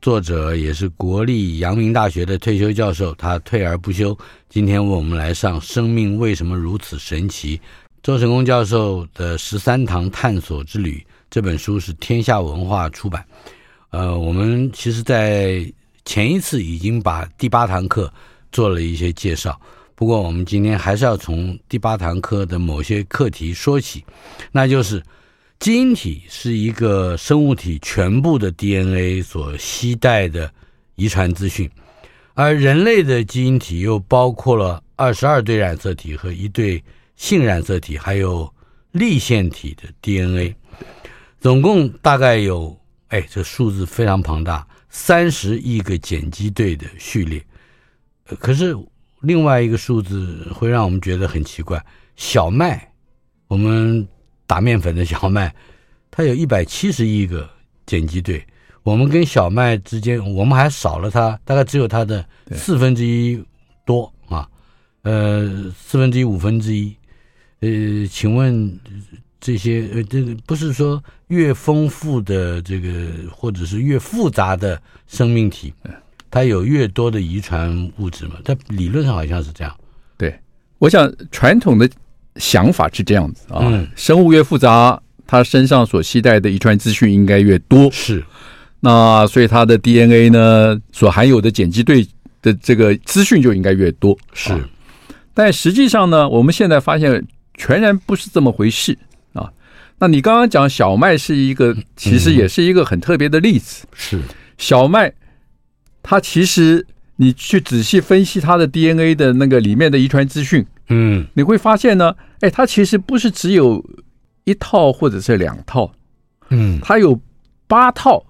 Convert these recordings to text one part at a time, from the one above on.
作者也是国立阳明大学的退休教授，他退而不休。今天为我们来上《生命为什么如此神奇》。周成功教授的《十三堂探索之旅》这本书是天下文化出版。呃，我们其实，在前一次已经把第八堂课做了一些介绍，不过我们今天还是要从第八堂课的某些课题说起，那就是。基因体是一个生物体全部的 DNA 所携带的遗传资讯，而人类的基因体又包括了二十二对染色体和一对性染色体，还有粒线体的 DNA，总共大概有，哎，这数字非常庞大，三十亿个碱基对的序列。可是另外一个数字会让我们觉得很奇怪，小麦，我们。打面粉的小麦，它有一百七十亿个碱基对。我们跟小麦之间，我们还少了它，大概只有它的四分之一多啊，呃，四分之一五分之一。呃，请问这些呃，这个不是说越丰富的这个，或者是越复杂的生命体，它有越多的遗传物质嘛？它理论上好像是这样。对，我想传统的。想法是这样子啊，嗯、生物越复杂，它身上所携带的遗传资讯应该越多。是，那所以它的 DNA 呢，所含有的碱基对的这个资讯就应该越多。是，啊、但实际上呢，我们现在发现全然不是这么回事啊。那你刚刚讲小麦是一个，其实也是一个很特别的例子。嗯、是，小麦，它其实你去仔细分析它的 DNA 的那个里面的遗传资讯。嗯，你会发现呢，哎，它其实不是只有一套或者是两套，嗯，它有八套，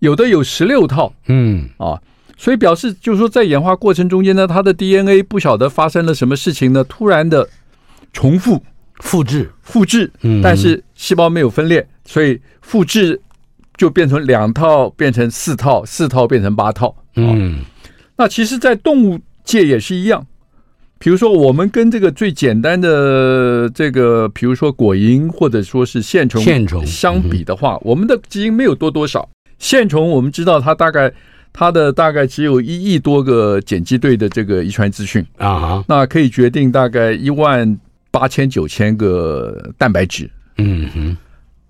有的有十六套，嗯。啊，所以表示就是说，在演化过程中间呢，它的 DNA 不晓得发生了什么事情呢，突然的重复、复制、复制，嗯，但是细胞没有分裂，所以复制就变成两套，变成四套，四套变成八套，嗯，那其实，在动物界也是一样。比如说，我们跟这个最简单的这个，比如说果蝇或者说是线虫线虫相比的话，我们的基因没有多多少。线虫我们知道它大概它的大概只有一亿多个碱基对的这个遗传资讯啊，那可以决定大概一万八千九千个蛋白质。嗯哼，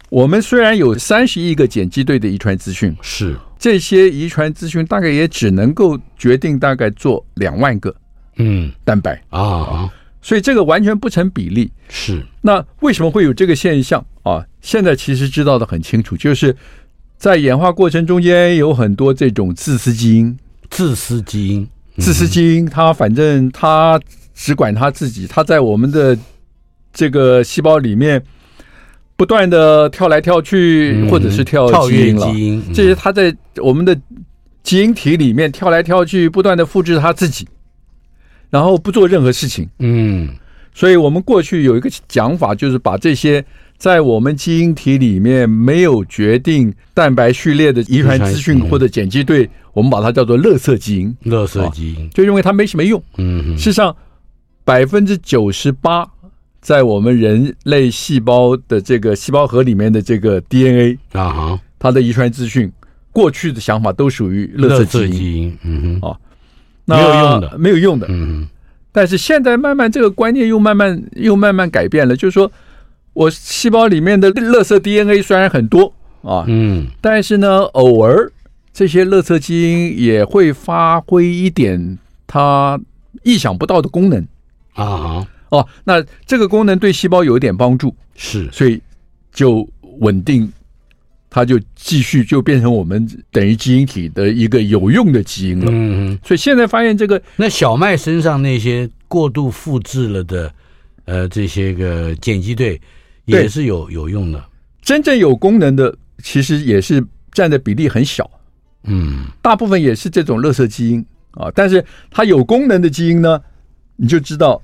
我们虽然有三十亿个碱基对的遗传资讯，是这些遗传资讯大概也只能够决定大概做两万个。嗯，蛋白啊，所以这个完全不成比例。是，那为什么会有这个现象？啊？现在其实知道的很清楚，就是在演化过程中间有很多这种自私基因，自私基因，自私基因，它反正它只管它自己，它在我们的这个细胞里面不断的跳来跳去，或者是跳基因了，这些它在我们的基因体里面跳来跳去，不断的复制它自己。然后不做任何事情，嗯，所以我们过去有一个讲法，就是把这些在我们基因体里面没有决定蛋白序列的遗传资讯或者碱基对，我们把它叫做“垃圾基因”。垃圾基因就认为它没什么用。嗯，事实上，百分之九十八在我们人类细胞的这个细胞核里面的这个 DNA 啊，它的遗传资讯，过去的想法都属于垃圾基因。嗯哼，啊。没有用的，没有用的。嗯，但是现在慢慢这个观念又慢慢又慢慢改变了，就是说我细胞里面的垃圾 DNA 虽然很多啊，啊，嗯，但是呢，偶尔这些垃圾基因也会发挥一点它意想不到的功能。啊，哦，那这个功能对细胞有一点帮助，是，所以就稳定。它就继续就变成我们等于基因体的一个有用的基因了。嗯，所以现在发现这个，那小麦身上那些过度复制了的，呃，这些个碱基对也是有有用的。真正有功能的，其实也是占的比例很小。嗯，大部分也是这种垃圾基因啊。但是它有功能的基因呢，你就知道，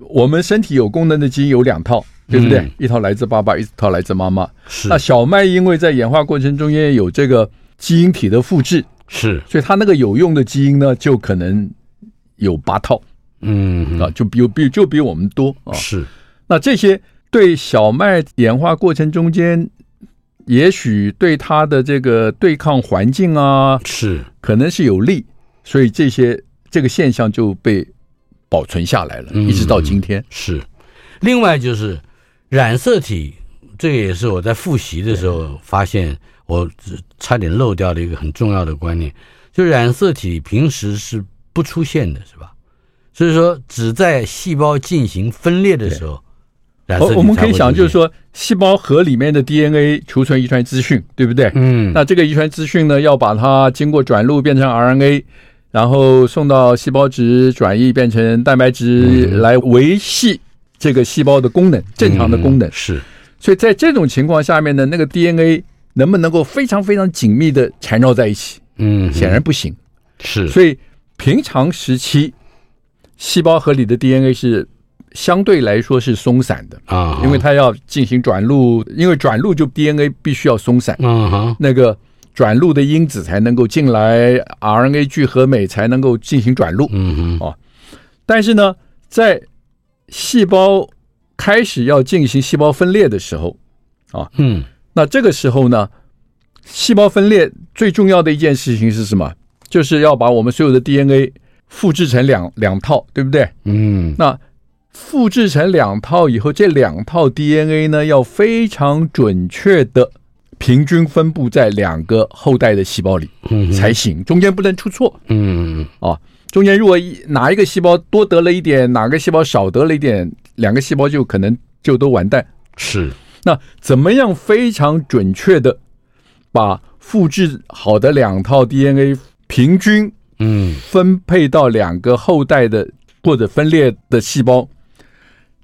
我们身体有功能的基因有两套。对不对？嗯、一套来自爸爸，一套来自妈妈。是。那小麦因为在演化过程中间有这个基因体的复制，是，所以它那个有用的基因呢，就可能有八套。嗯啊，就比比就比我们多啊。是。那这些对小麦演化过程中间，也许对它的这个对抗环境啊，是可能是有利，所以这些这个现象就被保存下来了，嗯、一直到今天。是。另外就是。染色体，这个也是我在复习的时候发现，我差点漏掉的一个很重要的观念，就染色体平时是不出现的，是吧？所以说，只在细胞进行分裂的时候，染色体。我们可以想，就是说，细胞核里面的 DNA 储存遗传资讯，对不对？嗯。那这个遗传资讯呢，要把它经过转录变成 RNA，然后送到细胞质转译变成蛋白质来维系。这个细胞的功能，正常的功能、嗯、是，所以在这种情况下面呢，那个 DNA 能不能够非常非常紧密的缠绕在一起？嗯，显然不行。是，所以平常时期，细胞核里的 DNA 是相对来说是松散的啊，因为它要进行转录，因为转录就 DNA 必须要松散，嗯哼，那个转录的因子才能够进来，RNA 聚合酶才能够进行转录，嗯哼，哦，但是呢，在细胞开始要进行细胞分裂的时候，啊，嗯，那这个时候呢，细胞分裂最重要的一件事情是什么？就是要把我们所有的 DNA 复制成两两套，对不对？嗯，那复制成两套以后，这两套 DNA 呢，要非常准确的平均分布在两个后代的细胞里，嗯，才行，中间不能出错，嗯，啊。中间如果哪一个细胞多得了一点，哪个细胞少得了一点，两个细胞就可能就都完蛋。是，那怎么样非常准确的把复制好的两套 DNA 平均嗯分配到两个后代的或者分裂的细胞，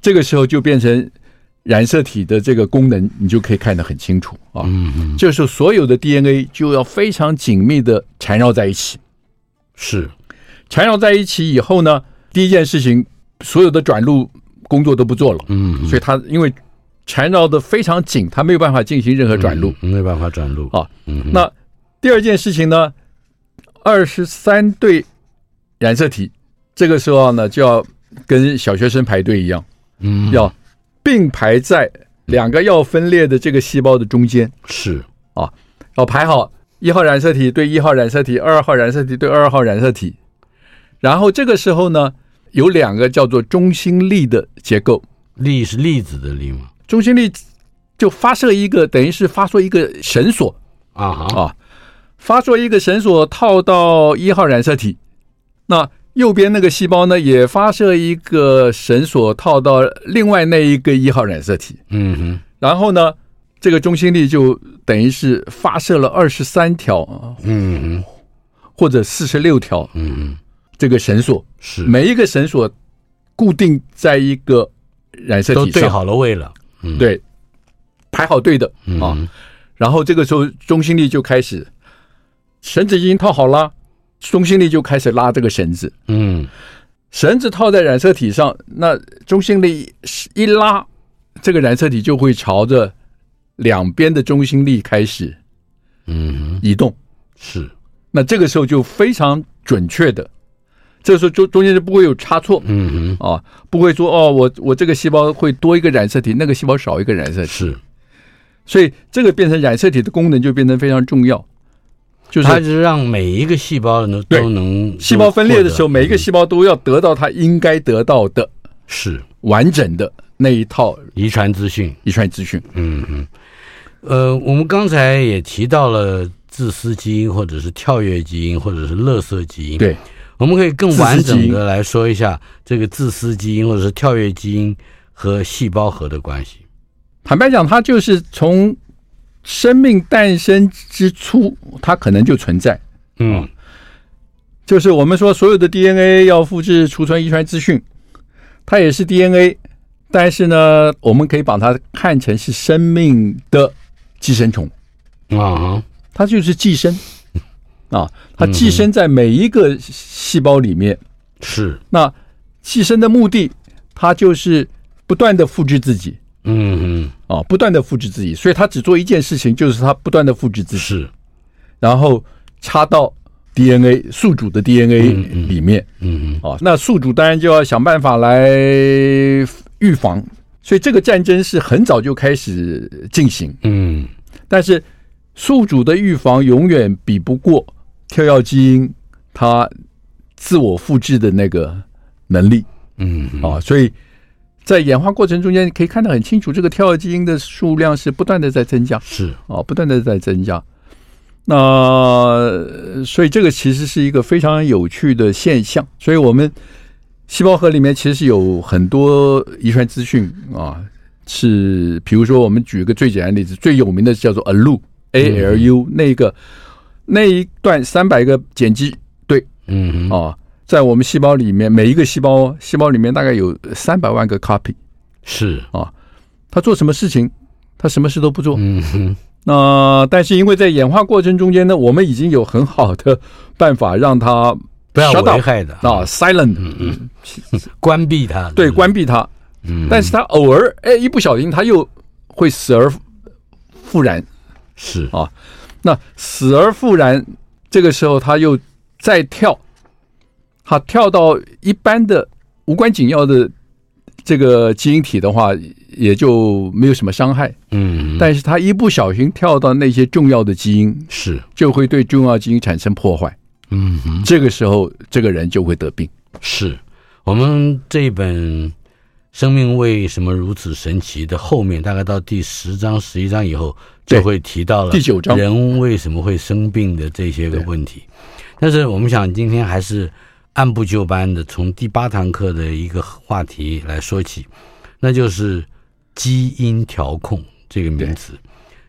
这个时候就变成染色体的这个功能，你就可以看得很清楚啊。嗯嗯，就是所有的 DNA 就要非常紧密的缠绕在一起。是。缠绕在一起以后呢，第一件事情，所有的转录工作都不做了。嗯，所以它因为缠绕的非常紧，它没有办法进行任何转录，没有办法转录啊。嗯，那第二件事情呢，二十三对染色体，这个时候呢就要跟小学生排队一样，嗯，要并排在两个要分裂的这个细胞的中间。是啊，要排好一号染色体对一号染色体，二号染色体对二号染色体。然后这个时候呢，有两个叫做中心力的结构，力是粒子的力吗？中心力就发射一个，等于是发射一个绳索啊哈。啊，发射一个绳索套到一号染色体，那右边那个细胞呢，也发射一个绳索套到另外那一个一号染色体。嗯哼，然后呢，这个中心力就等于是发射了二十三条，嗯哼，或者四十六条，嗯哼。这个绳索是每一个绳索固定在一个染色体上，都对好了位了，嗯、对，排好队的啊。然后这个时候中心力就开始，绳子已经套好了，中心力就开始拉这个绳子。嗯，绳子套在染色体上，那中心力一拉，这个染色体就会朝着两边的中心力开始，嗯，移动。是，那这个时候就非常准确的。这个时候中中间就不会有差错，嗯哼，啊，不会说哦，我我这个细胞会多一个染色体，那个细胞少一个染色体，是，所以这个变成染色体的功能就变得非常重要，就是它就是让每一个细胞能都能细胞分裂的时候，每一个细胞都要得到它应该得到的，是。完整的那一套遗传资讯，遗传资讯，嗯嗯，呃，我们刚才也提到了自私基因，或者是跳跃基因，或者是垃圾基因。对，我们可以更完整的来说一下这个自私基因或者是跳跃基因和细胞核的关系。坦白讲，它就是从生命诞生之初，它可能就存在。嗯，就是我们说所有的 DNA 要复制、储存遗传资讯，它也是 DNA。但是呢，我们可以把它看成是生命的寄生虫啊，它就是寄生啊，它寄生在每一个细胞里面。是，那寄生的目的，它就是不断的复制自己。嗯嗯，啊，不断的复制自己，所以它只做一件事情，就是它不断的复制自己。是，然后插到 DNA 宿主的 DNA 里面。嗯嗯，啊，那宿主当然就要想办法来。预防，所以这个战争是很早就开始进行。嗯，但是宿主的预防永远比不过跳跃基因它自我复制的那个能力。嗯，啊，所以在演化过程中间，你可以看得很清楚，这个跳跃基因的数量是不断的在增加。是啊，不断的在增加。那所以这个其实是一个非常有趣的现象。所以我们。细胞核里面其实是有很多遗传资讯啊，是比如说我们举一个最简单的例子，最有名的叫做 ALU，A-L-U 那个那一段三百个碱基对，嗯啊，在我们细胞里面每一个细胞细胞里面大概有三百万个 copy，是。啊，他做什么事情？他什么事都不做。嗯哼，那但是因为在演化过程中间呢，我们已经有很好的办法让它。不要危害的。啊，silent，嗯嗯，关闭它，对，关闭它，嗯，但是它偶尔哎一不小心，它又会死而复燃，是啊，那死而复燃，这个时候他又再跳，他跳到一般的无关紧要的这个基因体的话，也就没有什么伤害，嗯，但是他一不小心跳到那些重要的基因，是就会对重要基因产生破坏。嗯哼，这个时候这个人就会得病。是我们这一本《生命为什么如此神奇》的后面，大概到第十章、十一章以后，就会提到了第九章人为什么会生病的这些个问题。但是我们想今天还是按部就班的，从第八堂课的一个话题来说起，那就是基因调控这个名词。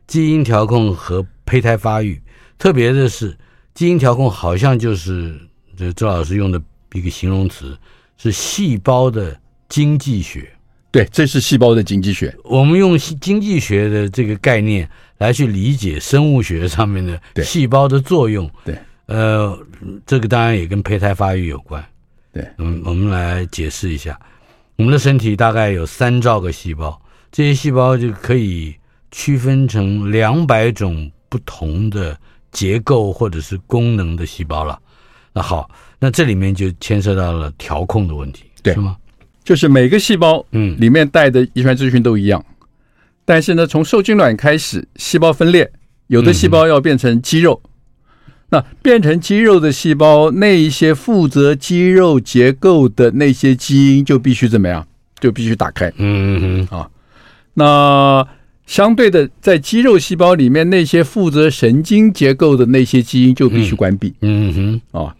基因调控和胚胎发育，特别的是。基因调控好像就是这周老师用的一个形容词，是细胞的经济学。对，这是细胞的经济学。我们用经济学的这个概念来去理解生物学上面的细胞的作用。对，呃，这个当然也跟胚胎发育有关。对，嗯，我们来解释一下，我们的身体大概有三兆个细胞，这些细胞就可以区分成两百种不同的。结构或者是功能的细胞了，那好，那这里面就牵涉到了调控的问题，对，是吗？就是每个细胞，嗯，里面带的遗传资讯都一样，嗯，但是呢，从受精卵开始，细胞分裂，有的细胞要变成肌肉，嗯，那变成肌肉的细胞，那一些负责肌肉结构的那些基因就必须怎么样？就必须打开，嗯嗯嗯，啊，那。相对的，在肌肉细胞里面，那些负责神经结构的那些基因就必须关闭。嗯哼，啊，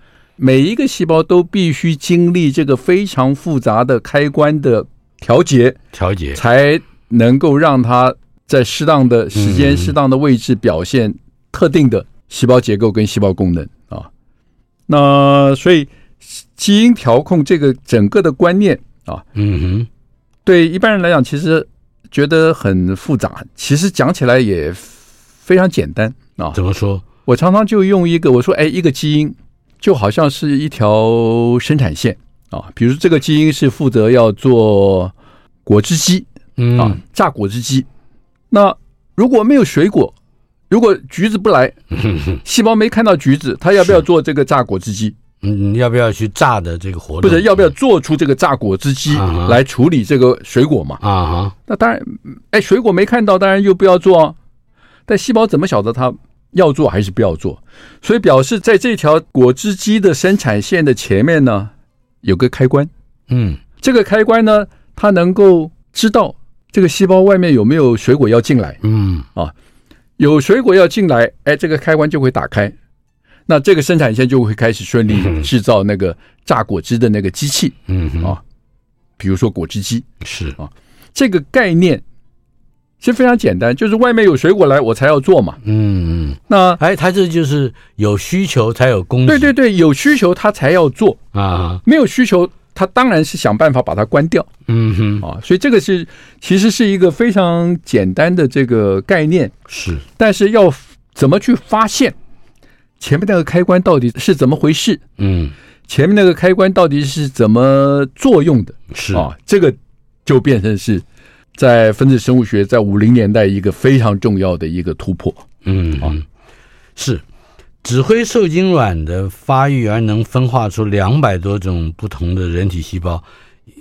每一个细胞都必须经历这个非常复杂的开关的调节，调节才能够让它在适当的时间、适当的位置表现特定的细胞结构跟细胞功能啊。那所以基因调控这个整个的观念啊，嗯哼，对一般人来讲，其实。觉得很复杂，其实讲起来也非常简单啊。怎么说？我常常就用一个，我说，哎，一个基因就好像是一条生产线啊。比如这个基因是负责要做果汁机，嗯啊，榨果汁机。那如果没有水果，如果橘子不来，细胞没看到橘子，它要不要做这个榨果汁机？嗯，要不要去榨的这个活动？不是，要不要做出这个榨果汁机来处理这个水果嘛？啊哈，那当然，哎，水果没看到，当然又不要做啊。但细胞怎么晓得它要做还是不要做？所以表示在这条果汁机的生产线的前面呢，有个开关。嗯，这个开关呢，它能够知道这个细胞外面有没有水果要进来。嗯。啊，有水果要进来，哎，这个开关就会打开，那这个生产线就会开始顺利制造那个榨果汁的那个机器，嗯啊，比如说果汁机。是。啊，这个概念其实非常简单，就是外面有水果来，我才要做嘛，嗯嗯，那哎，他这就是有需求才有供给，对对对，有需求他才要做。啊，没有需求。他当然是想办法把它关掉，嗯哼。啊，所以这个是其实是一个非常简单的这个概念，是，但是要怎么去发现前面那个开关到底是怎么回事？嗯，前面那个开关到底是怎么作用的？是。啊，这个就变成是在分子生物学在五零年代一个非常重要的一个突破，嗯啊，是。指挥受精卵的发育而能分化出两百多种不同的人体细胞，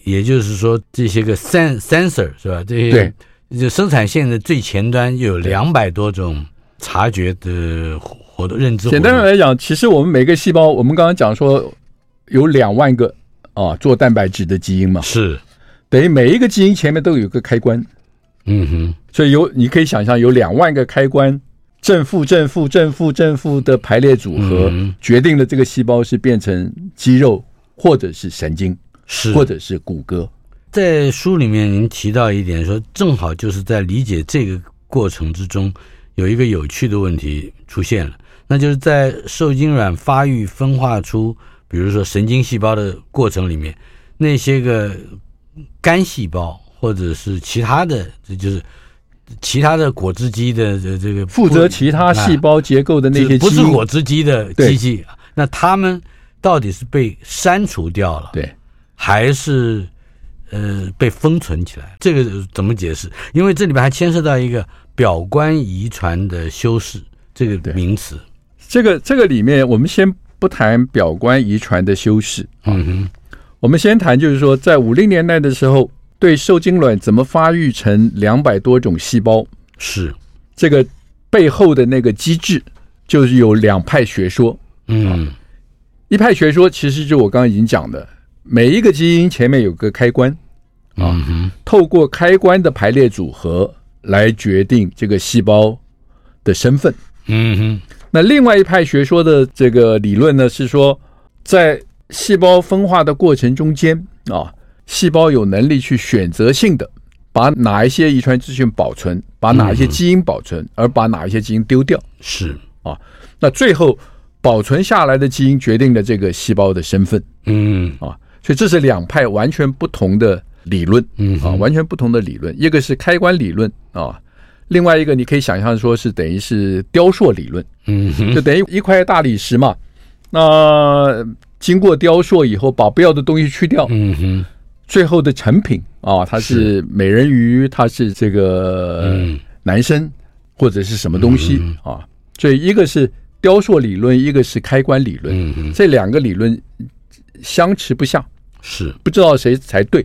也就是说，这些个 sensor 是吧？这些对，就生产线的最前端就有两百多种察觉的活动认知活动。简单的来讲，其实我们每个细胞，我们刚刚讲说有两万个啊做蛋白质的基因嘛，是等于每一个基因前面都有个开关。嗯哼，所以有你可以想象有两万个开关。正负正负正负正负的排列组合，决定了这个细胞是变成肌肉，或者是神经，是或者是骨骼。在书里面，您提到一点说，正好就是在理解这个过程之中，有一个有趣的问题出现了，那就是在受精卵发育分化出，比如说神经细胞的过程里面，那些个肝细胞或者是其他的，这就是。其他的果汁机的这这个负责其他细胞结构的那些，不是果汁机的机器，那他们到底是被删除掉了，对，还是呃被封存起来？这个怎么解释？因为这里边还牵涉到一个表观遗传的修饰这个名词。这个这个里面，我们先不谈表观遗传的修饰，嗯哼，我们先谈就是说，在五零年代的时候。对受精卵怎么发育成两百多种细胞，是这个背后的那个机制，就是有两派学说。嗯，一派学说其实就我刚刚已经讲的，每一个基因前面有个开关啊，透过开关的排列组合来决定这个细胞的身份。嗯哼，那另外一派学说的这个理论呢，是说在细胞分化的过程中间啊。细胞有能力去选择性的把哪一些遗传资讯保存，把哪一些基因保存，而把哪一些基因丢掉。是啊，那最后保存下来的基因决定了这个细胞的身份。嗯啊，所以这是两派完全不同的理论。嗯啊，完全不同的理论，一个是开关理论啊，另外一个你可以想象说是等于是雕塑理论。嗯，就等于一块大理石嘛，那经过雕塑以后，把不要的东西去掉。嗯哼。最后的成品啊，它是美人鱼，它是这个男生或者是什么东西啊？所以一个是雕塑理论，一个是开关理论，这两个理论相持不下，是。不知道谁才对。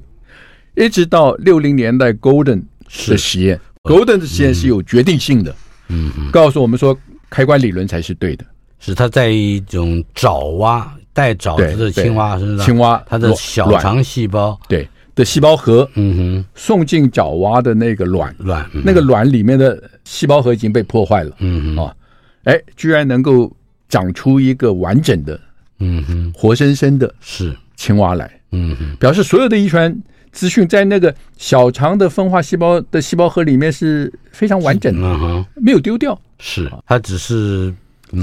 一直到六零年代，Golden 的实验，Golden 的实验是有决定性的，嗯，告诉我们说开关理论才是对的，是它在一种爪哇。带爪子的青蛙身上，青蛙它的小肠细胞。对的细胞核，嗯哼，送进爪蛙的那个卵。卵，那个卵里面的细胞核已经被破坏了，嗯哼。啊，哎，居然能够长出一个完整的，嗯哼，活生生的是。青蛙来，嗯哼，表示所有的遗传资讯在那个小肠的分化细胞的细胞核里面是非常完整的，没有丢掉，是它只是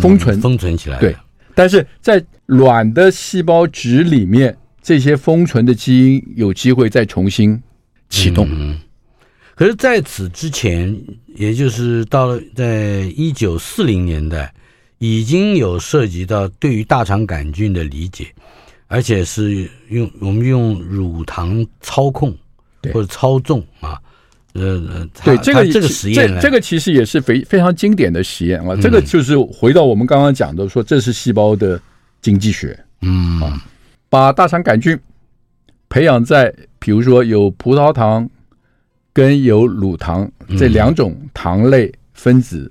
封存。封存起来，对。但是在卵的细胞质里面，这些封存的基因有机会再重新启动。嗯，可是在此之前，也就是到了在一九四零年代，已经有涉及到对于大肠杆菌的理解，而且是用我们用乳糖操控或者操纵啊。呃，对这个这个实验，这这个其实也是非非常经典的实验啊。这个就是回到我们刚刚讲的，说这是细胞的经济学，嗯啊，把大肠杆菌培养在比如说有葡萄糖跟有乳糖这两种糖类分子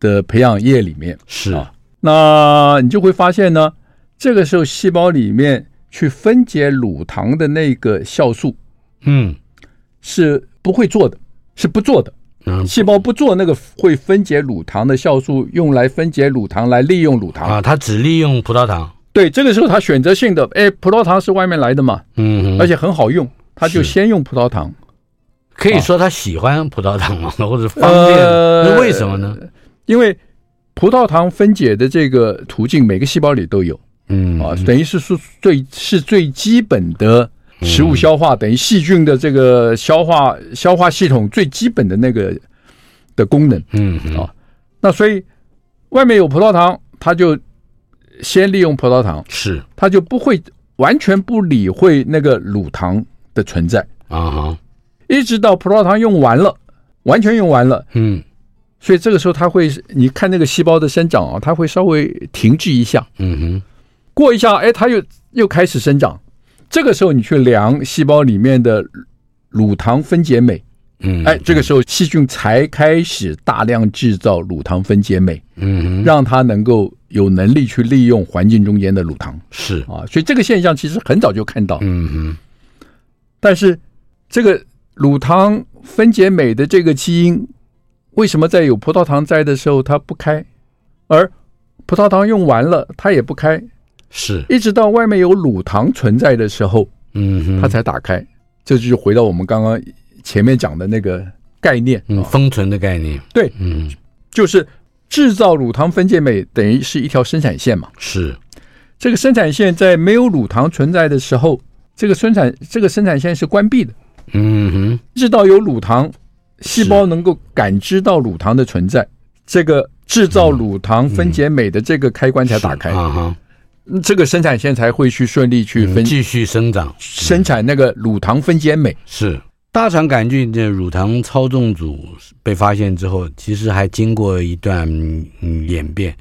的培养液里面是啊，那你就会发现呢，这个时候细胞里面去分解乳糖的那个酵素，嗯，是。不会做的，是不做的嗯，细胞不做那个会分解乳糖的酵素，用来分解乳糖来利用乳糖啊，它只利用葡萄糖。对，这个时候它选择性的，哎，葡萄糖是外面来的嘛，嗯，而且很好用，它就先用葡萄糖。可以说他喜欢葡萄糖吗？或者方便？那为什么呢？因为葡萄糖分解的这个途径，每个细胞里都有。嗯啊，等于是说最是最基本的食物消化，等于细菌的这个消化消化系统最基本的那个的功能。嗯。啊，那所以外面有葡萄糖，它就先利用葡萄糖，是。它就不会完全不理会那个乳糖的存在。啊哈。一直到葡萄糖用完了，完全用完了，嗯，所以这个时候它会，你看那个细胞的生长啊，它会稍微停滞一下，嗯哼，过一下，哎，它又又开始生长。这个时候你去量细胞里面的乳糖分解酶，嗯，哎，这个时候细菌才开始大量制造乳糖分解酶，嗯哼，让它能够有能力去利用环境中间的乳糖，是。啊，所以这个现象其实很早就看到，嗯哼，但是这个。乳糖分解酶的这个基因，为什么在有葡萄糖在的时候它不开，而葡萄糖用完了它也不开，是。一直到外面有乳糖存在的时候，嗯，它才打开。这就是回到我们刚刚前面讲的那个概念，嗯，封存的概念。对，嗯，就是制造乳糖分解酶等于是一条生产线嘛。是。这个生产线在没有乳糖存在的时候，这个生产这个生产线是关闭的。嗯哼，直到有乳糖，细胞能够感知到乳糖的存在，这个制造乳糖分解酶的这个开关才打开，啊哈，这个生产线才会去顺利去分继续生长，生产那个乳糖分解酶。是大肠杆菌的乳糖操纵组被发现之后，其实还经过一段嗯演变，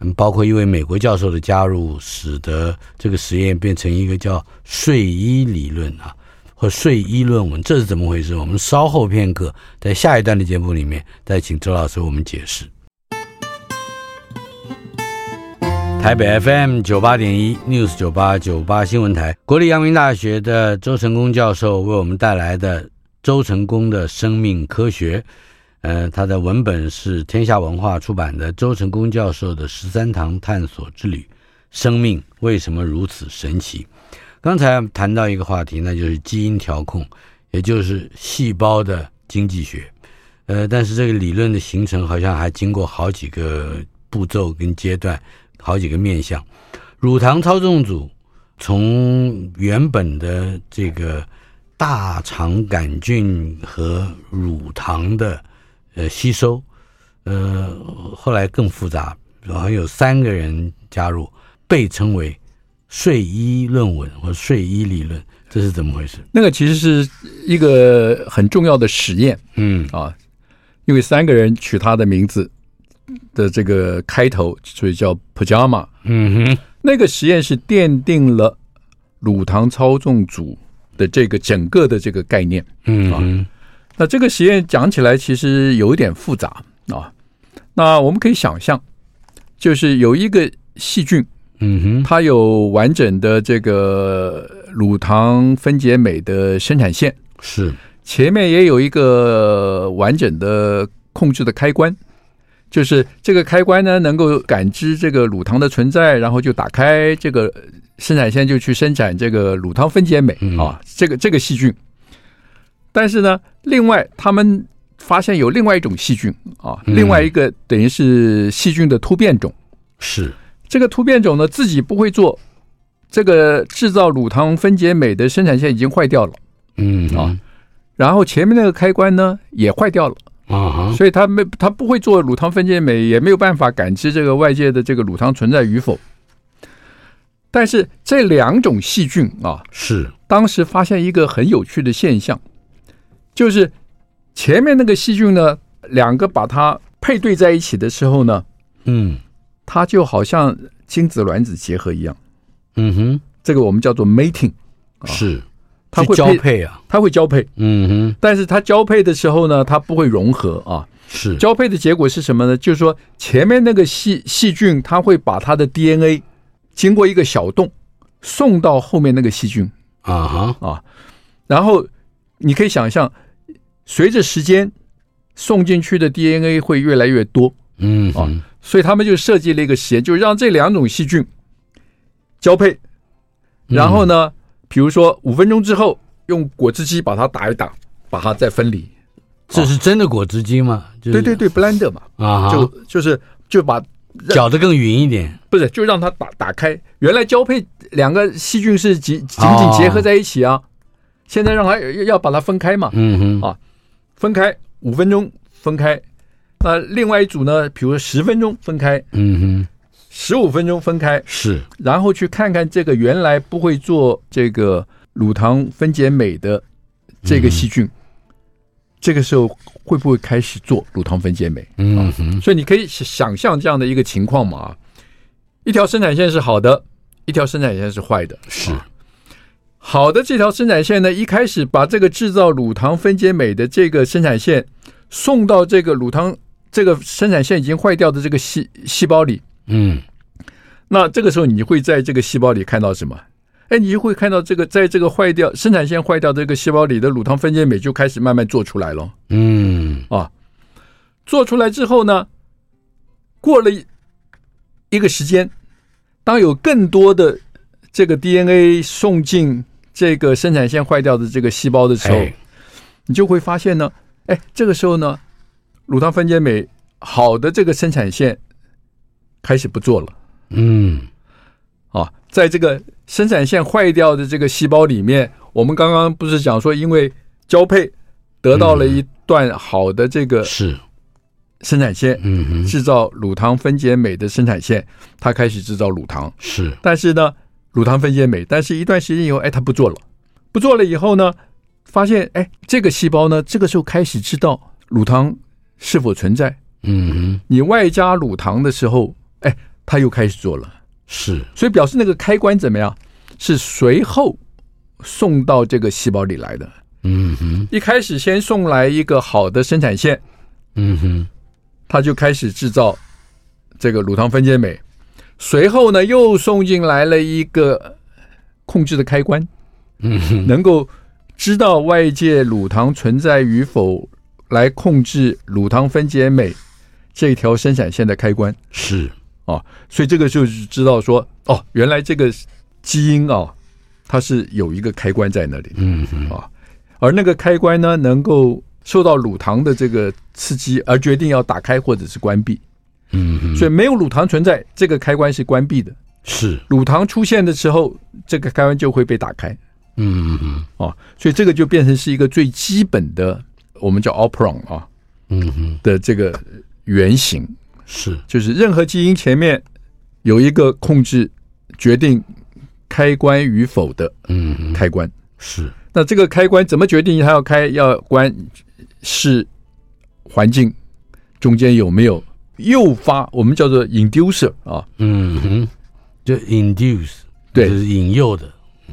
嗯，包括一位美国教授的加入，使得这个实验变成一个叫睡衣理论啊。和睡衣论文，这是怎么回事？我们稍后片刻，在下一段的节目里面，再请周老师为我们解释。台北 FM 九八点一 News 九八九八新闻台，国立阳明大学的周成功教授为我们带来的周成功的生命科学。呃，他的文本是天下文化出版的《周成功教授的十三堂探索之旅：生命为什么如此神奇》。刚才谈到一个话题，那就是基因调控，也就是细胞的经济学。呃，但是这个理论的形成好像还经过好几个步骤跟阶段，好几个面相。乳糖操纵组从原本的这个大肠杆菌和乳糖的呃吸收，呃，后来更复杂，好像有三个人加入，被称为。睡衣论文或睡衣理论，这是怎么回事？那个其实是一个很重要的实验，嗯啊，因为三个人取他的名字的这个开头，所以叫 Pajama。嗯哼，那个实验是奠定了乳糖操纵组的这个整个的这个概念。嗯啊，那这个实验讲起来其实有一点复杂啊。那我们可以想象，就是有一个细菌。嗯哼，它有完整的这个乳糖分解酶的生产线，是前面也有一个完整的控制的开关，就是这个开关呢能够感知这个乳糖的存在，然后就打开这个生产线，就去生产这个乳糖分解酶啊，这个这个细菌。但是呢，另外他们发现有另外一种细菌啊，另外一个等于是细菌的突变种。是。这个突变种呢，自己不会做，这个制造乳糖分解酶的生产线已经坏掉了，嗯。啊，然后前面那个开关呢也坏掉了啊，所以它没，它不会做乳糖分解酶，也没有办法感知这个外界的这个乳糖存在与否。但是这两种细菌啊，是。当时发现一个很有趣的现象，就是前面那个细菌呢，两个把它配对在一起的时候呢，嗯。它就好像精子卵子结合一样，嗯哼，这个我们叫做 mating，是它会交配啊，它会交配，嗯哼，但是它交配的时候呢，它不会融合啊，是。交配的结果是什么呢？就是说前面那个细细菌，它会把它的 DNA 经过一个小洞送到后面那个细菌。啊哈。啊，然后你可以想象，随着时间送进去的 DNA 会越来越多。嗯啊，所以他们就设计了一个实验，就让这两种细菌交配，然后呢，比如说五分钟之后用果汁机把它打一打，把它再分离。这是真的果汁机吗？对对对，blender 嘛，啊，就就是就把搅得更匀一点，不是，就让它打打开。原来交配两个细菌是紧紧紧结合在一起啊，现在让它要把它分开嘛，嗯哼，啊，分开五分钟分开。那另外一组呢？比如说十分钟分开，嗯哼，十五分钟分开，是，然后去看看这个原来不会做这个乳糖分解酶的这个细菌，嗯、这个时候会不会开始做乳糖分解酶？嗯哼，所以你可以想象这样的一个情况嘛，一条生产线是好的，一条生产线是坏的。是，好的这条生产线呢，一开始把这个制造乳糖分解酶的这个生产线送到这个乳糖。这个生产线已经坏掉的这个细细胞里，嗯，那这个时候你会在这个细胞里看到什么？哎，你就会看到这个在这个坏掉生产线坏掉这个细胞里的乳糖分解酶就开始慢慢做出来了。嗯，啊，做出来之后呢，过了一个时间，当有更多的这个 DNA 送进这个生产线坏掉的这个细胞的时候，哎，你就会发现呢，哎，这个时候呢。乳糖分解酶好的这个生产线开始不做了，嗯，啊，在这个生产线坏掉的这个细胞里面，我们刚刚不是讲说，因为交配得到了一段好的这个是。生产线，嗯哼，制造乳糖分解酶的生产线，它开始制造乳糖。是，但是呢，乳糖分解酶，但是一段时间以后，哎，它不做了，不做了以后呢，发现哎，这个细胞呢，这个时候开始知道乳糖。是否存在？嗯哼，你外加乳糖的时候，哎，他又开始做了，是，所以表示那个开关怎么样？是随后送到这个细胞里来的。嗯哼，一开始先送来一个好的生产线，嗯哼，他就开始制造这个乳糖分解酶，随后呢又送进来了一个控制的开关，嗯哼，能够知道外界乳糖存在与否。来控制乳糖分解酶这条生产线的开关。是啊，所以这个就是知道说哦，原来这个基因啊，它是有一个开关在那里，嗯啊，而那个开关呢，能够受到乳糖的这个刺激而决定要打开或者是关闭，嗯，所以没有乳糖存在，这个开关是关闭的，是。乳糖出现的时候，这个开关就会被打开，嗯嗯。啊，所以这个就变成是一个最基本的。我们叫 operon 啊，嗯哼的这个原型是，就是任何基因前面有一个控制决定开关与否的嗯开关是。那这个开关怎么决定它要开要关？是环境中间有没有诱发？我们叫做 inducer 啊，嗯哼，就 induce 对，就是引诱的，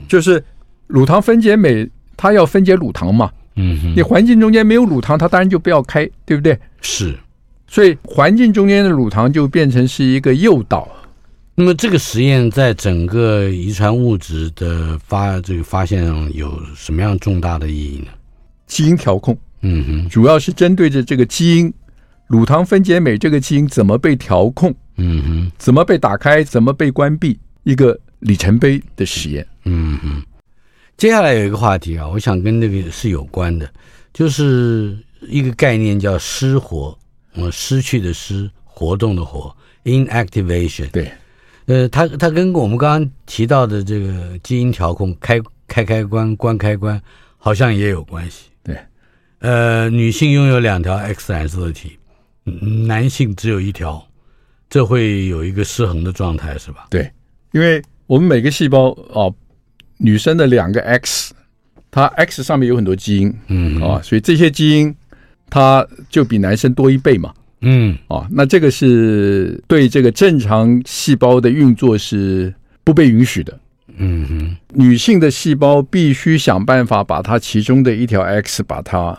就是乳糖分解酶它要分解乳糖嘛。嗯哼，你环境中间没有乳糖，它当然就不要开，对不对？是，所以环境中间的乳糖就变成是一个诱导。那么这个实验在整个遗传物质的发这个发现上有什么样重大的意义呢？基因调控，嗯哼，主要是针对着这个基因乳糖分解酶这个基因怎么被调控，嗯哼，怎么被打开，怎么被关闭，一个里程碑的实验。嗯哼。接下来有一个话题啊，我想跟那个是有关的，就是一个概念叫失活，呃，失去的失，活动的活，inactivation。对，呃，它它跟我们刚刚提到的这个基因调控，开开开关关开关，好像也有关系。对，呃，女性拥有两条 X 染色体，男性只有一条，这会有一个失衡的状态，是吧？对，因为我们每个细胞啊。女生的两个 X，它 X 上面有很多基因，嗯啊，所以这些基因它就比男生多一倍嘛，嗯。啊，那这个是对这个正常细胞的运作是不被允许的，嗯哼，女性的细胞必须想办法把它其中的一条 X 把它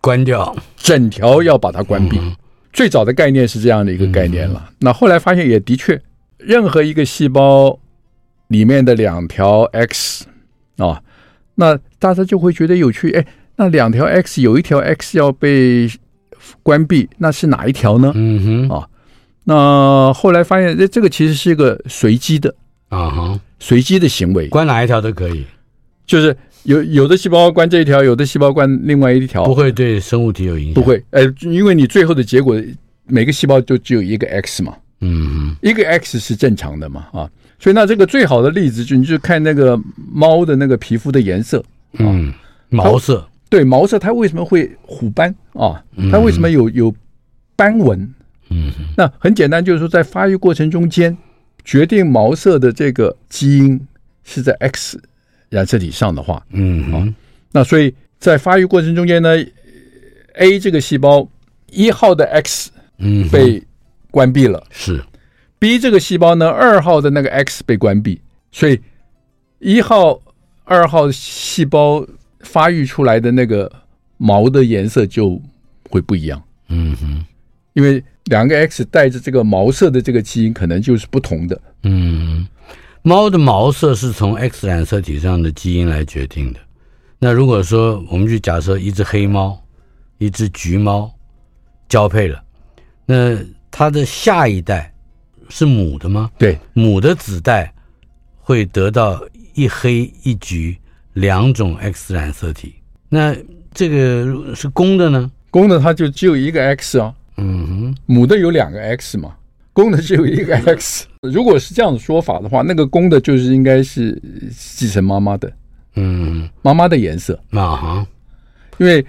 关掉，整条要把它关闭。嗯、最早的概念是这样的一个概念了，嗯、那后来发现也的确，任何一个细胞。里面的两条 X 啊，那大家就会觉得有趣，哎，那两条 X 有一条 X 要被关闭，那是哪一条呢？嗯哼，啊，那后来发现，这这个其实是一个随机的啊哈，随机的行为，关哪一条都可以，就是有有的细胞关这一条，有的细胞关另外一条，不会对生物体有影响，不会，呃，因为你最后的结果，每个细胞就只有一个 X 嘛，嗯哼，一个 X 是正常的嘛，啊，所以那这个最好的例子就你就看那个猫的那个皮肤的颜色，嗯，毛色。对毛色，它为什么会虎斑啊？它为什么有有斑纹？嗯，那很简单，就是说在发育过程中间，决定毛色的这个基因是在 X 染色体上的话，嗯，啊，那所以在发育过程中间呢，A 这个细胞一号的 X 嗯被关闭了，是 B 这个细胞呢二号的那个 X 被关闭，所以一号、二号细胞。发育出来的那个毛的颜色就会不一样，嗯哼，因为两个 X 带着这个毛色的这个基因可能就是不同的，嗯，猫的毛色是从 X 染色体上的基因来决定的。那如果说我们去假设一只黑猫、一只橘猫交配了，那它的下一代是母的吗？对，母的子代会得到一黑一橘。两种 X 染色体，那这个是公的呢？公的它就只有一个 X 啊，嗯哼，母的有两个 X 嘛，公的只有一个 X。如果是这样的说法的话，那个公的就是应该是继承妈妈的，嗯，妈妈的颜色。啊哈，因为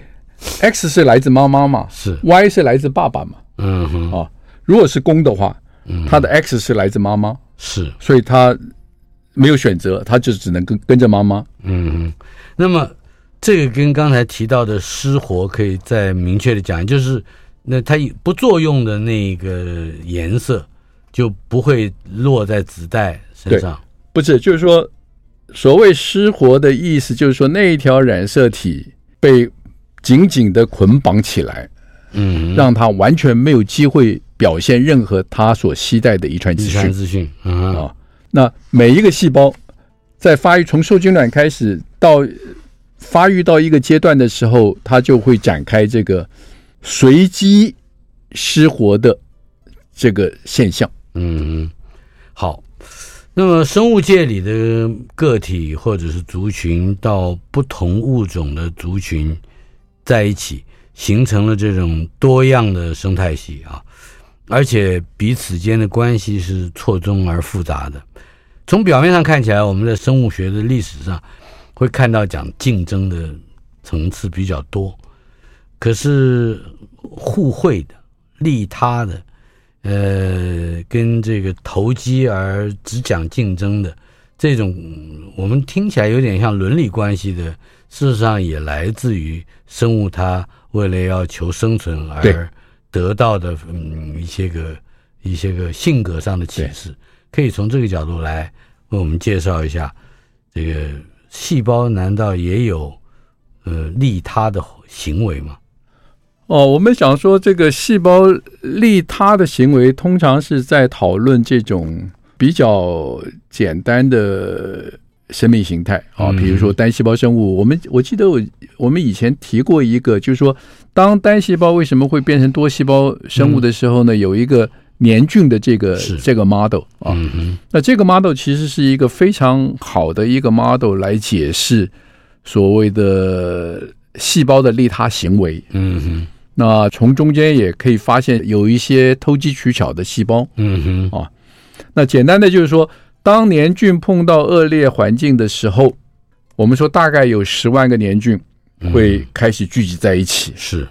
X 是来自妈妈嘛，是。Y 是来自爸爸嘛，嗯哼，啊，如果是公的话，它的 X 是来自妈妈，是，所以它。没有选择，他就只能跟跟着妈妈。嗯，那么这个跟刚才提到的失活可以再明确的讲，就是那它不作用的那个颜色就不会落在子代身上。不是，就是说，所谓失活的意思，就是说那一条染色体被紧紧的捆绑起来，嗯，让它完全没有机会表现任何它所携带的遗传资讯。遗传资讯，嗯啊。那每一个细胞在发育，从受精卵开始到发育到一个阶段的时候，它就会展开这个随机失活的这个现象。嗯，好。那么生物界里的个体或者是族群到不同物种的族群在一起，形成了这种多样的生态系啊，而且彼此间的关系是错综而复杂的。从表面上看起来，我们在生物学的历史上会看到讲竞争的层次比较多，可是互惠的、利他的，呃，跟这个投机而只讲竞争的这种，我们听起来有点像伦理关系的，事实上也来自于生物它为了要求生存而得到的嗯一些个一些个性格上的启示。可以从这个角度来为我们介绍一下，这个细胞难道也有呃利他的行为吗？哦，我们想说这个细胞利他的行为，通常是在讨论这种比较简单的生命形态啊，比如说单细胞生物。我们我记得我我们以前提过一个，就是说当单细胞为什么会变成多细胞生物的时候呢？有一个。黏菌的这个这个 model 啊，嗯，那这个 model 其实是一个非常好的一个 model 来解释所谓的细胞的利他行为。嗯哼，那从中间也可以发现有一些投机取巧的细胞。嗯哼，啊，那简单的就是说，当年菌碰到恶劣环境的时候，我们说大概有十万个年菌会开始聚集在一起。是。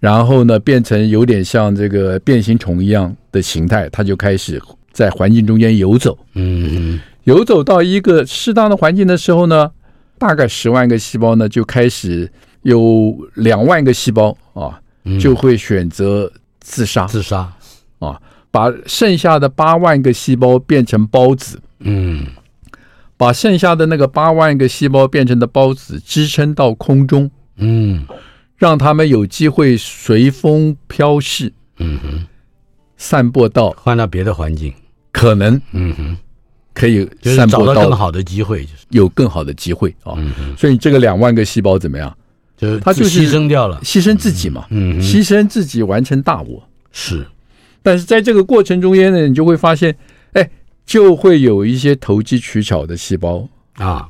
然后呢，变成有点像这个变形虫一样的形态，它就开始在环境中间游走。嗯，游走到一个适当的环境的时候呢，大概十万个细胞呢，就开始有两万个细胞啊，就会选择自杀。自杀啊，把剩下的八万个细胞变成孢子。嗯，把剩下的那个八万个细胞变成的孢子支撑到空中。嗯。让他们有机会随风飘逝，嗯哼，散播到换到别的环境，可能，嗯哼，可以散播到找到更好的机会，就是有更好的机会啊。嗯，所以这个两万个细胞怎么样？就他就是牺牲掉了，牺牲自己嘛，嗯，嗯牺牲自己完成大我。是，但是在这个过程中间呢，你就会发现，哎，就会有一些投机取巧的细胞啊，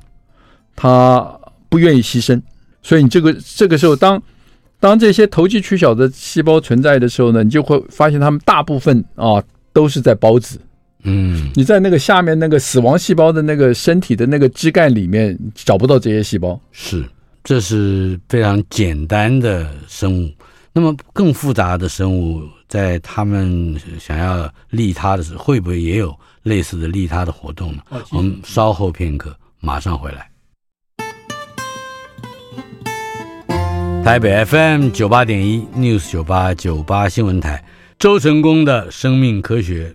他不愿意牺牲，所以你这个这个时候当。当这些投机取巧的细胞存在的时候呢，你就会发现它们大部分啊都是在孢子。嗯，你在那个下面那个死亡细胞的那个身体的那个枝干里面找不到这些细胞。是，这是非常简单的生物。那么更复杂的生物，在他们想要利他的时候，会不会也有类似的利他的活动呢？我们稍后片刻，马上回来。台北 FM 九八点一 News 九八九八新闻台，周成功的生命科学，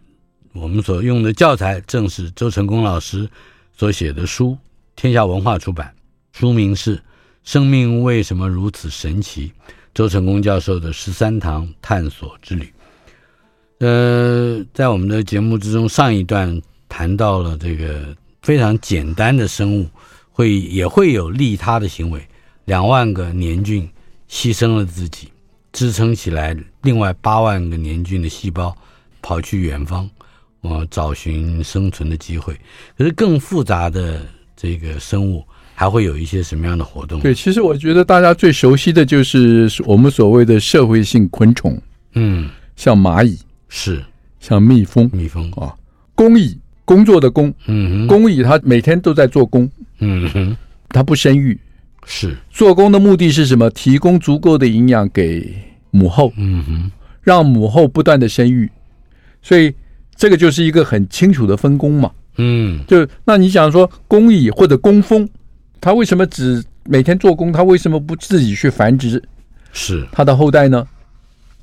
我们所用的教材正是周成功老师所写的书，天下文化出版，书名是《生命为什么如此神奇》，周成功教授的十三堂探索之旅。呃，在我们的节目之中，上一段谈到了这个非常简单的生物会也会有利他的行为，两万个年菌。牺牲了自己，支撑起来另外八万个年菌的细胞，跑去远方，呃，找寻生存的机会。可是更复杂的这个生物还会有一些什么样的活动？对，其实我觉得大家最熟悉的就是我们所谓的社会性昆虫，嗯，像蚂蚁是，像蜜蜂，蜜蜂啊，工蚁工作的工，嗯哼，工蚁它每天都在做工，嗯哼，它不生育。是做工的目的是什么？提供足够的营养给母后，嗯哼，让母后不断的生育，所以这个就是一个很清楚的分工嘛。嗯，就那你想说工蚁或者工蜂，它为什么只每天做工？它为什么不自己去繁殖？是它的后代呢？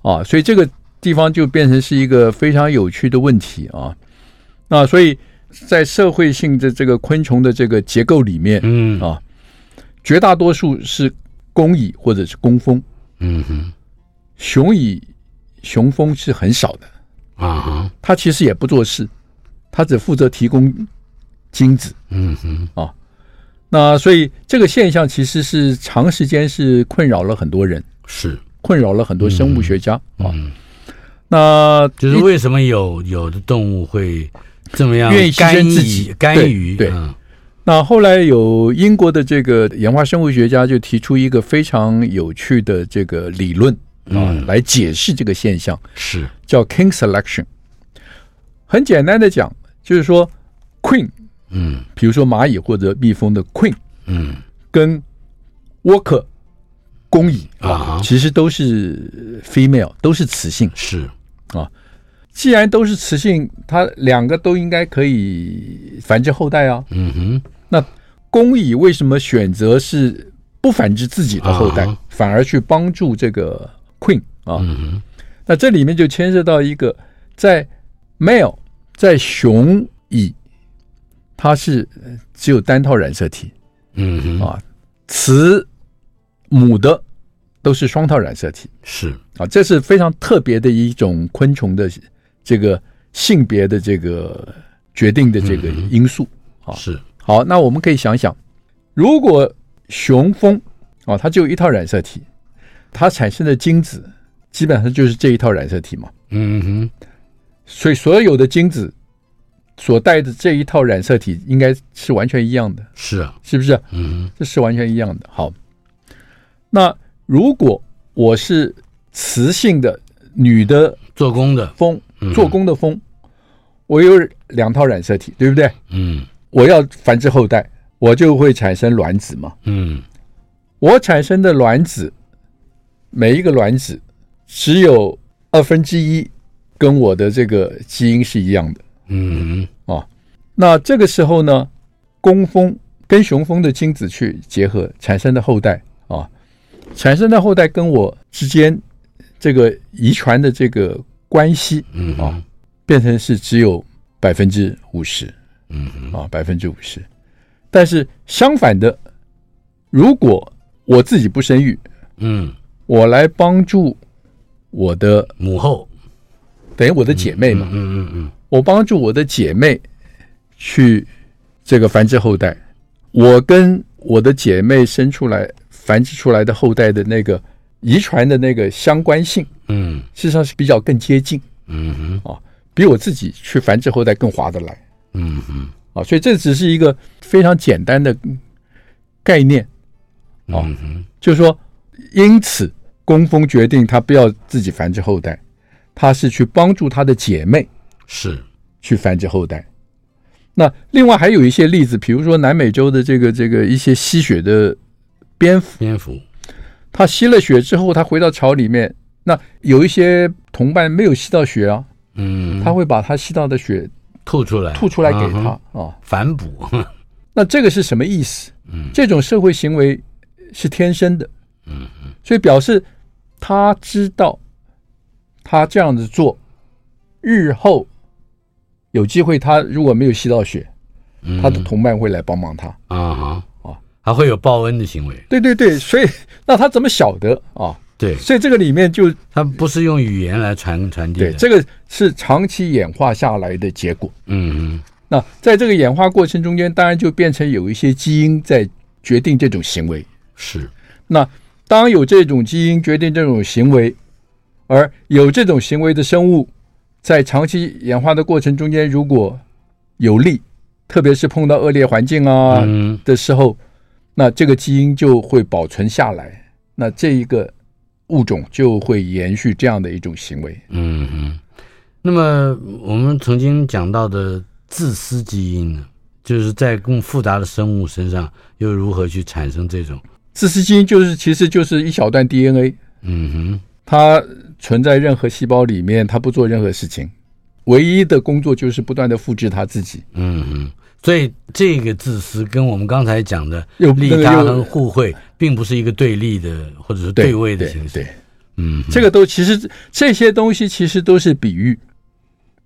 啊，所以这个地方就变成是一个非常有趣的问题啊。那所以在社会性的这个昆虫的这个结构里面，嗯啊。绝大多数是工蚁或者是工蜂，嗯哼，雄蚁、雄蜂是很少的。啊哈，它其实也不做事，它只负责提供精子，嗯哼。啊，那所以这个现象其实是长时间是困扰了很多人，是。困扰了很多生物学家啊。那就是为什么有有的动物会这么样愿意牺牲自己，甘于对。那后来有英国的这个演化生物学家就提出一个非常有趣的这个理论啊，来解释这个现象，是。叫 King Selection。很简单的讲，就是说 Queen，嗯，比如说蚂蚁或者蜜蜂的 Queen，嗯，跟 Worker 工蚁啊，其实都是 female，都是雌性，是。啊。既然都是雌性，它两个都应该可以繁殖后代啊。嗯哼。那公蚁为什么选择是不繁殖自己的后代，uh. 反而去帮助这个 queen 啊？嗯哼。那这里面就牵涉到一个，在 male 在雄蚁，它是只有单套染色体。嗯哼。啊，雌母的都是双套染色体。是啊，这是非常特别的一种昆虫的这个性别的这个决定的这个因素啊。是。好，那我们可以想想，如果雄蜂啊，它就有一套染色体，它产生的精子基本上就是这一套染色体嘛。嗯哼。所以所有的精子所带的这一套染色体应该是完全一样的。是啊，是不是？嗯，这是完全一样的。好，那如果我是雌性的女的做工的蜂，做工的蜂，我有两套染色体，对不对？嗯。我要繁殖后代，我就会产生卵子嘛。嗯，我产生的卵子，每一个卵子只有二分之一跟我的这个基因是一样的。嗯，啊，那这个时候呢，工蜂跟雄蜂的精子去结合产生的后代啊，产生的后代跟我之间这个遗传的这个关系，嗯啊，变成是只有百分之五十。嗯啊，百分之五十。但是相反的，如果我自己不生育，嗯，我来帮助我的母后，等于我的姐妹嘛，嗯嗯嗯，嗯，我帮助我的姐妹去这个繁殖后代，我跟我的姐妹生出来繁殖出来的后代的那个遗传的那个相关性，嗯，事实上是比较更接近，嗯哼，啊，比我自己去繁殖后代更划得来，嗯哼，啊，所以这只是一个非常简单的概念，啊，嗯哼，就是说，因此工蜂决定他不要自己繁殖后代，他是去帮助他的姐妹是。去繁殖后代。那另外还有一些例子，比如说南美洲的这个这个一些吸血的蝙蝠，蝙蝠，它吸了血之后，他回到巢里面，那有一些同伴没有吸到血啊，嗯，他会把他吸到的血吐出来，吐出来给他啊。反哺，那这个是什么意思？嗯，这种社会行为是天生的，嗯嗯，所以表示他知道他这样子做，日后。有机会，他如果没有吸到血，他的同伴会来帮帮他。啊，还会有报恩的行为。对对对，所以那他怎么晓得啊？对，所以这个里面就他不是用语言来传传递的，对，这个是长期演化下来的结果。嗯嗯，那在这个演化过程中间，当然就变成有一些基因在决定这种行为。是，那当有这种基因决定这种行为，而有这种行为的生物。在长期演化的过程中间，如果有利，特别是碰到恶劣环境啊的时候，那这个基因就会保存下来，那这一个物种就会延续这样的一种行为。嗯哼。那么我们曾经讲到的自私基因呢，就是在更复杂的生物身上又如何去产生这种自私基因？就是其实就是一小段 DNA。嗯哼，它。存在任何细胞里面，它不做任何事情，唯一的工作就是不断的复制它自己。嗯嗯，所以这个自私跟我们刚才讲的利他和互惠，并不是一个对立的或者是对位的形式。对，对，嗯，这个都其实这些东西其实都是比喻，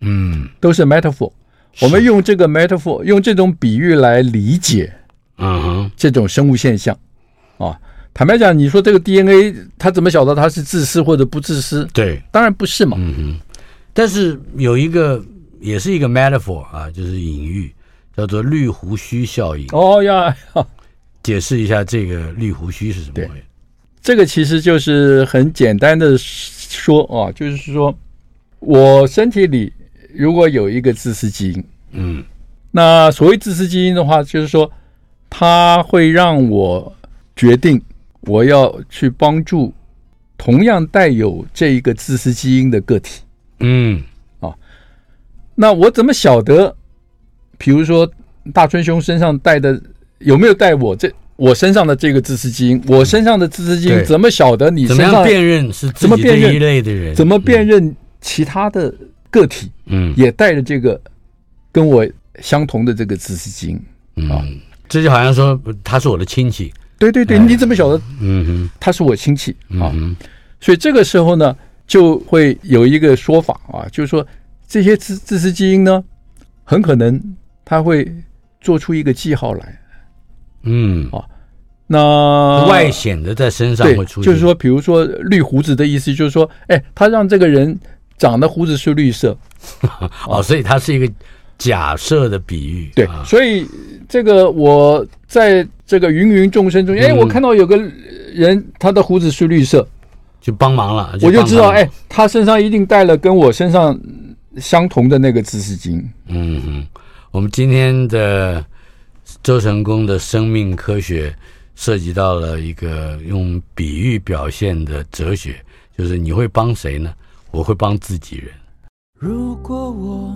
嗯，都是 metaphor。我们用这个 metaphor，用这种比喻来理解，嗯哼，这种生物现象啊。坦白讲，你说这个 DNA，它怎么晓得它是自私或者不自私？对，当然不是嘛。嗯哼。但是有一个，也是一个 metaphor 啊，就是隐喻，叫做绿胡须效应。哦呀，解释一下这个绿胡须是什么？对，这个其实就是很简单的说啊，就是说我身体里如果有一个自私基因，嗯，那所谓自私基因的话，就是说它会让我决定。我要去帮助同样带有这一个自私基因的个体，嗯，啊，那我怎么晓得？比如说大春兄身上带的有没有带我这我身上的这个自私基因？我身上的自私基因怎么晓得你身上？怎么辨认是怎么辨认一类的人？怎么辨认其他的个体？嗯，也带着这个跟我相同的这个自私基因啊，嗯，这就好像说他是我的亲戚。对对对，你怎么晓得？嗯哼，他是我亲戚啊，嗯，所以这个时候呢，就会有一个说法啊，就是说这些自自私基因呢，很可能他会做出一个记号来，嗯。啊，那外显的在身上会出现，就是说，比如说绿胡子的意思，就是说，哎，他让这个人长的胡子是绿色，哦，所以它是一个假设的比喻，对，所以这个我在。这个芸芸众生中，哎，我看到有个人，他的胡子是绿色，就帮忙了，我就知道，哎，他身上一定带了跟我身上相同的那个自私基因。嗯哼，我们今天的周成功的生命科学涉及到了一个用比喻表现的哲学，就是你会帮谁呢？我会帮自己人。如果我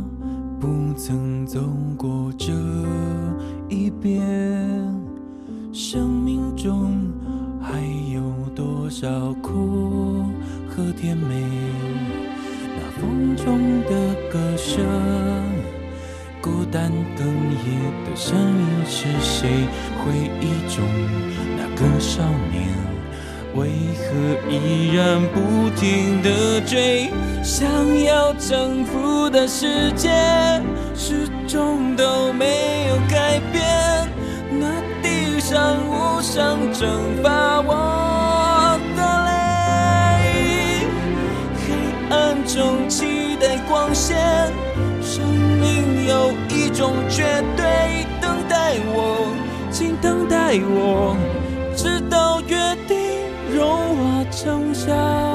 不曾走过这一边。生命中还有多少苦和甜美？那风中的歌声，孤单哽咽的声音是谁？回忆中那个少年，为何依然不停地追？想要征服的世界，始终都没有改变。那地上无声蒸发我的泪，黑暗中期待光线，生命有一种绝对，等待我，请等待我，直到约定融化成沙。